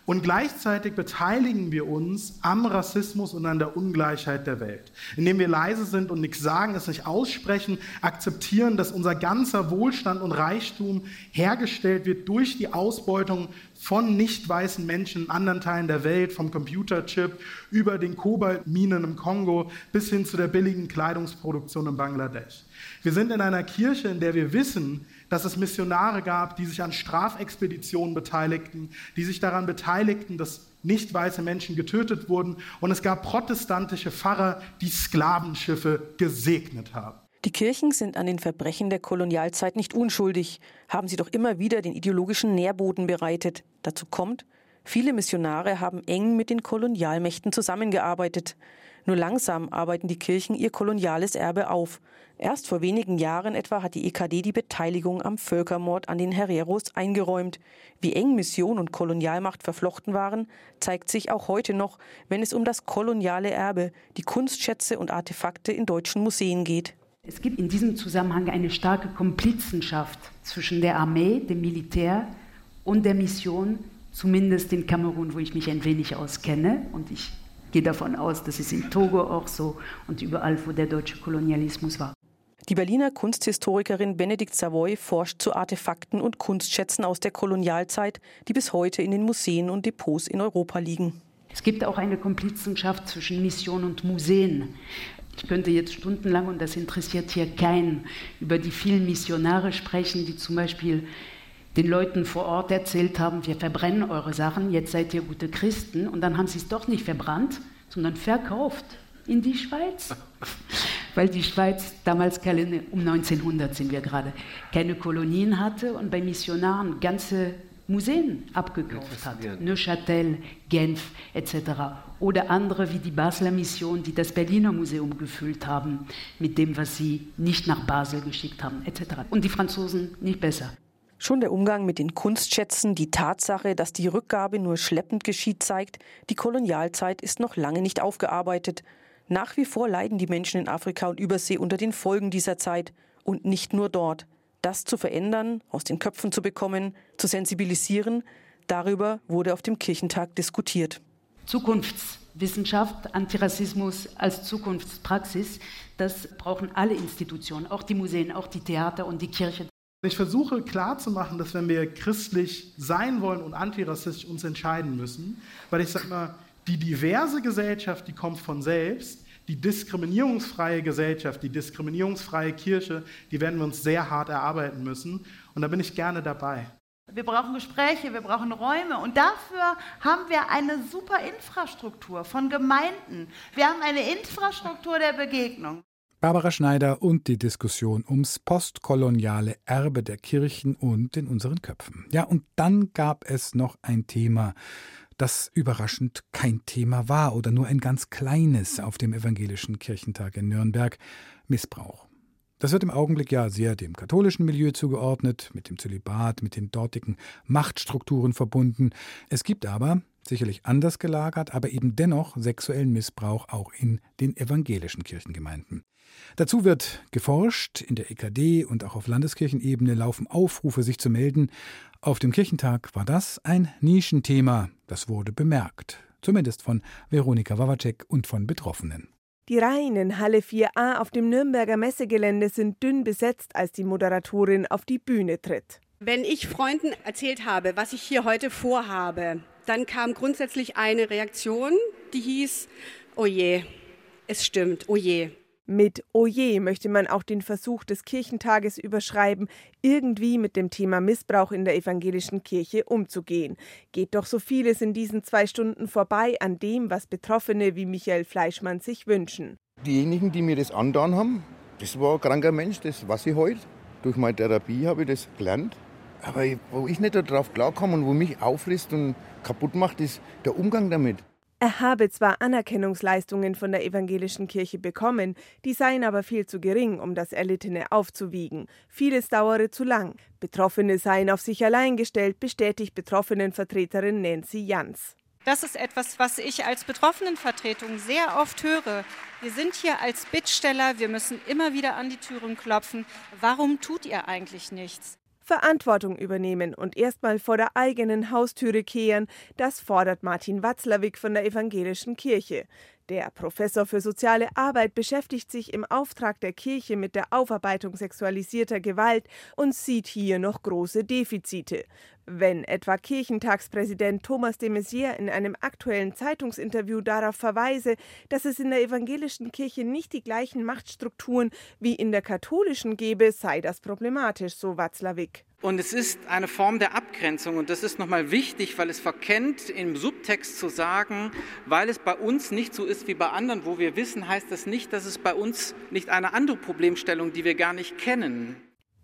Und gleichzeitig beteiligen wir uns am Rassismus und an der Ungleichheit der Welt, indem wir leise sind und nichts sagen, es nicht aussprechen, akzeptieren, dass unser ganzer Wohlstand und Reichtum hergestellt wird durch die Ausbeutung von nicht weißen Menschen in anderen Teilen der Welt, vom Computerchip über den Kobaltminen im Kongo bis hin zu der billigen Kleidungsproduktion in Bangladesch. Wir sind in einer Kirche, in der wir wissen, dass es Missionare gab, die sich an Strafexpeditionen beteiligten, die sich daran beteiligten, dass nicht weiße Menschen getötet wurden. Und es gab protestantische Pfarrer, die Sklavenschiffe gesegnet haben. Die Kirchen sind an den Verbrechen der Kolonialzeit nicht unschuldig, haben sie doch immer wieder den ideologischen Nährboden bereitet. Dazu kommt, viele Missionare haben eng mit den Kolonialmächten zusammengearbeitet. Nur langsam arbeiten die Kirchen ihr koloniales Erbe auf. Erst vor wenigen Jahren etwa hat die EKD die Beteiligung am Völkermord an den Hereros eingeräumt. Wie eng Mission und Kolonialmacht verflochten waren, zeigt sich auch heute noch, wenn es um das koloniale Erbe, die Kunstschätze und Artefakte in deutschen Museen geht. Es gibt in diesem Zusammenhang eine starke Komplizenschaft zwischen der Armee, dem Militär und der Mission, zumindest in Kamerun, wo ich mich ein wenig auskenne. Und ich gehe davon aus, dass es in Togo auch so und überall, wo der deutsche Kolonialismus war. Die Berliner Kunsthistorikerin Benedikt Savoy forscht zu Artefakten und Kunstschätzen aus der Kolonialzeit, die bis heute in den Museen und Depots in Europa liegen. Es gibt auch eine Komplizenschaft zwischen Mission und Museen. Ich könnte jetzt stundenlang, und das interessiert hier keinen, über die vielen Missionare sprechen, die zum Beispiel den Leuten vor Ort erzählt haben, wir verbrennen eure Sachen, jetzt seid ihr gute Christen. Und dann haben sie es doch nicht verbrannt, sondern verkauft in die Schweiz weil die Schweiz damals keine, um 1900 sind wir gerade, keine Kolonien hatte und bei Missionaren ganze Museen abgekauft hat. Neuchâtel, Genf etc. Oder andere wie die Basler Mission, die das Berliner Museum gefüllt haben mit dem, was sie nicht nach Basel geschickt haben etc. Und die Franzosen nicht besser. Schon der Umgang mit den Kunstschätzen, die Tatsache, dass die Rückgabe nur schleppend geschieht, zeigt, die Kolonialzeit ist noch lange nicht aufgearbeitet. Nach wie vor leiden die Menschen in Afrika und Übersee unter den Folgen dieser Zeit. Und nicht nur dort. Das zu verändern, aus den Köpfen zu bekommen, zu sensibilisieren, darüber wurde auf dem Kirchentag diskutiert. Zukunftswissenschaft, Antirassismus als Zukunftspraxis, das brauchen alle Institutionen, auch die Museen, auch die Theater und die Kirche. Ich versuche klarzumachen, dass wenn wir christlich sein wollen und antirassistisch uns entscheiden müssen, weil ich sage mal, die diverse Gesellschaft, die kommt von selbst, die diskriminierungsfreie Gesellschaft, die diskriminierungsfreie Kirche, die werden wir uns sehr hart erarbeiten müssen. Und da bin ich gerne dabei. Wir brauchen Gespräche, wir brauchen Räume und dafür haben wir eine super Infrastruktur von Gemeinden. Wir haben eine Infrastruktur der Begegnung. Barbara Schneider und die Diskussion ums postkoloniale Erbe der Kirchen und in unseren Köpfen. Ja, und dann gab es noch ein Thema, das überraschend kein Thema war oder nur ein ganz kleines auf dem evangelischen Kirchentag in Nürnberg Missbrauch. Das wird im Augenblick ja sehr dem katholischen Milieu zugeordnet, mit dem Zölibat, mit den dortigen Machtstrukturen verbunden. Es gibt aber, sicherlich anders gelagert, aber eben dennoch sexuellen Missbrauch auch in den evangelischen Kirchengemeinden. Dazu wird geforscht, in der EKD und auch auf Landeskirchenebene laufen Aufrufe, sich zu melden. Auf dem Kirchentag war das ein Nischenthema, das wurde bemerkt, zumindest von Veronika Wawacek und von Betroffenen. Die Reihen in Halle 4a auf dem Nürnberger Messegelände sind dünn besetzt, als die Moderatorin auf die Bühne tritt. Wenn ich Freunden erzählt habe, was ich hier heute vorhabe, dann kam grundsätzlich eine Reaktion, die hieß, oh je, es stimmt, oh je. Mit Oje möchte man auch den Versuch des Kirchentages überschreiben, irgendwie mit dem Thema Missbrauch in der evangelischen Kirche umzugehen. Geht doch so vieles in diesen zwei Stunden vorbei an dem, was Betroffene wie Michael Fleischmann sich wünschen. Diejenigen, die mir das andauern haben, das war ein kranker Mensch, das weiß ich heute. Durch meine Therapie habe ich das gelernt. Aber wo ich nicht darauf klarkomme und wo mich aufrisst und kaputt macht, ist der Umgang damit. Er habe zwar Anerkennungsleistungen von der evangelischen Kirche bekommen, die seien aber viel zu gering, um das Erlittene aufzuwiegen. Vieles dauere zu lang. Betroffene seien auf sich allein gestellt, bestätigt Betroffenenvertreterin Nancy Jans. Das ist etwas, was ich als Betroffenenvertretung sehr oft höre. Wir sind hier als Bittsteller, wir müssen immer wieder an die Türen klopfen. Warum tut ihr eigentlich nichts? Verantwortung übernehmen und erstmal vor der eigenen Haustüre kehren, das fordert Martin Watzlawick von der Evangelischen Kirche. Der Professor für soziale Arbeit beschäftigt sich im Auftrag der Kirche mit der Aufarbeitung sexualisierter Gewalt und sieht hier noch große Defizite. Wenn etwa Kirchentagspräsident Thomas de Maizière in einem aktuellen Zeitungsinterview darauf verweise, dass es in der evangelischen Kirche nicht die gleichen Machtstrukturen wie in der katholischen gebe, sei das problematisch, so Watzlawick. Und es ist eine Form der Abgrenzung und das ist nochmal wichtig, weil es verkennt, im Subtext zu sagen, weil es bei uns nicht so ist wie bei anderen, wo wir wissen, heißt das nicht, dass es bei uns nicht eine andere Problemstellung, die wir gar nicht kennen.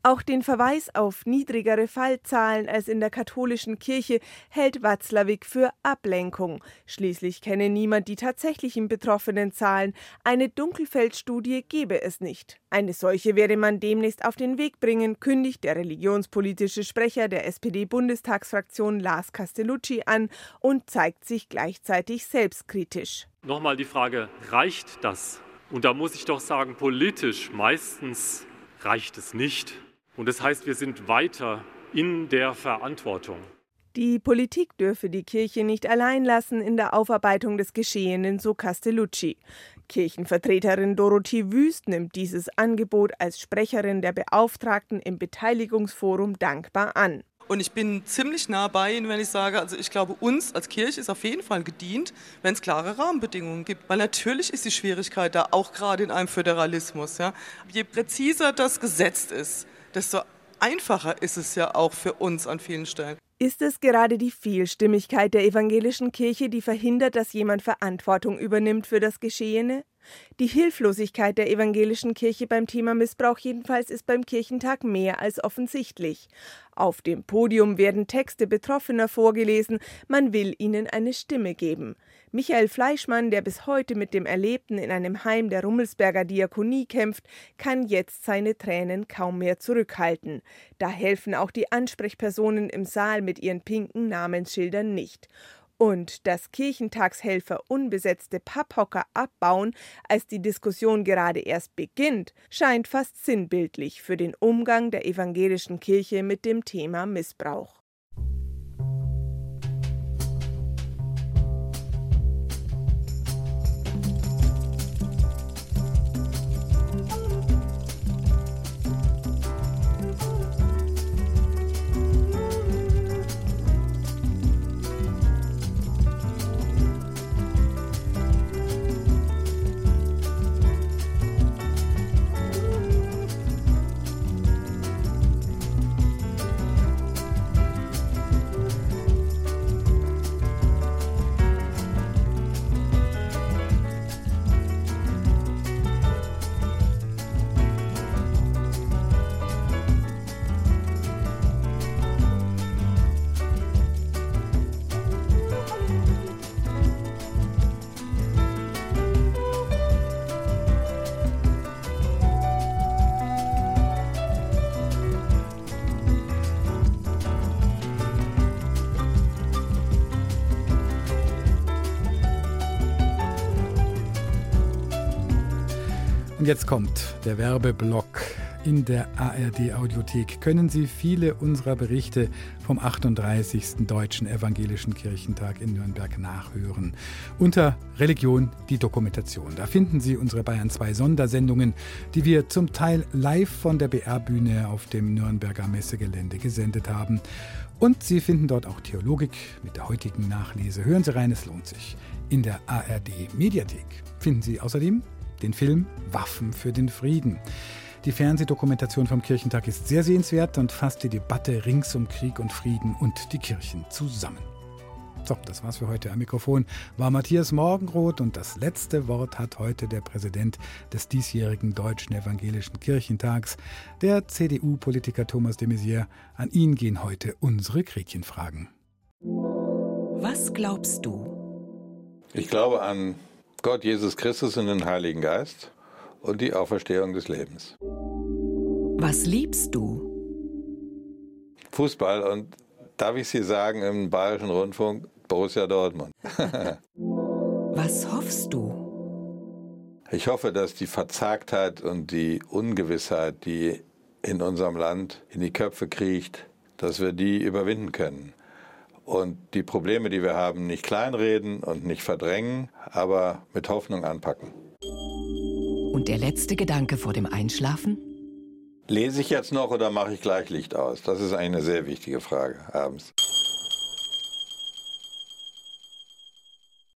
Auch den Verweis auf niedrigere Fallzahlen als in der katholischen Kirche hält Watzlawick für Ablenkung. Schließlich kenne niemand die tatsächlichen betroffenen Zahlen. Eine Dunkelfeldstudie gebe es nicht. Eine solche werde man demnächst auf den Weg bringen, kündigt der religionspolitische Sprecher der SPD-Bundestagsfraktion Lars Castellucci an und zeigt sich gleichzeitig selbstkritisch. Nochmal die Frage, reicht das? Und da muss ich doch sagen, politisch meistens reicht es nicht. Und das heißt, wir sind weiter in der Verantwortung. Die Politik dürfe die Kirche nicht allein lassen in der Aufarbeitung des Geschehenen, so Castellucci. Kirchenvertreterin Dorothee Wüst nimmt dieses Angebot als Sprecherin der Beauftragten im Beteiligungsforum dankbar an. Und ich bin ziemlich nah bei Ihnen, wenn ich sage, also ich glaube, uns als Kirche ist auf jeden Fall gedient, wenn es klare Rahmenbedingungen gibt. Weil natürlich ist die Schwierigkeit da, auch gerade in einem Föderalismus. Ja. Je präziser das gesetzt ist, desto einfacher ist es ja auch für uns an vielen Stellen. Ist es gerade die Vielstimmigkeit der evangelischen Kirche, die verhindert, dass jemand Verantwortung übernimmt für das Geschehene? Die Hilflosigkeit der evangelischen Kirche beim Thema Missbrauch jedenfalls ist beim Kirchentag mehr als offensichtlich. Auf dem Podium werden Texte Betroffener vorgelesen, man will ihnen eine Stimme geben. Michael Fleischmann, der bis heute mit dem Erlebten in einem Heim der Rummelsberger Diakonie kämpft, kann jetzt seine Tränen kaum mehr zurückhalten. Da helfen auch die Ansprechpersonen im Saal mit ihren pinken Namensschildern nicht und dass Kirchentagshelfer unbesetzte Papphocker abbauen, als die Diskussion gerade erst beginnt, scheint fast sinnbildlich für den Umgang der evangelischen Kirche mit dem Thema Missbrauch. Jetzt kommt der Werbeblock. In der ARD Audiothek können Sie viele unserer Berichte vom 38. Deutschen Evangelischen Kirchentag in Nürnberg nachhören. Unter Religion die Dokumentation. Da finden Sie unsere Bayern 2 Sondersendungen, die wir zum Teil live von der BR-Bühne auf dem Nürnberger Messegelände gesendet haben. Und Sie finden dort auch Theologik mit der heutigen Nachlese. Hören Sie rein, es lohnt sich. In der ARD Mediathek finden Sie außerdem den Film Waffen für den Frieden. Die Fernsehdokumentation vom Kirchentag ist sehr sehenswert und fasst die Debatte rings um Krieg und Frieden und die Kirchen zusammen. So, das war's für heute. Am Mikrofon war Matthias Morgenroth und das letzte Wort hat heute der Präsident des diesjährigen Deutschen Evangelischen Kirchentags, der CDU-Politiker Thomas de Maizière. An ihn gehen heute unsere Gretchenfragen. Was glaubst du? Ich glaube an Gott, Jesus Christus und den Heiligen Geist und die Auferstehung des Lebens. Was liebst du? Fußball und darf ich Sie sagen im Bayerischen Rundfunk Borussia Dortmund. Was hoffst du? Ich hoffe, dass die Verzagtheit und die Ungewissheit, die in unserem Land in die Köpfe kriecht, dass wir die überwinden können und die Probleme, die wir haben, nicht kleinreden und nicht verdrängen, aber mit Hoffnung anpacken. Und der letzte Gedanke vor dem Einschlafen? Lese ich jetzt noch oder mache ich gleich Licht aus? Das ist eine sehr wichtige Frage abends.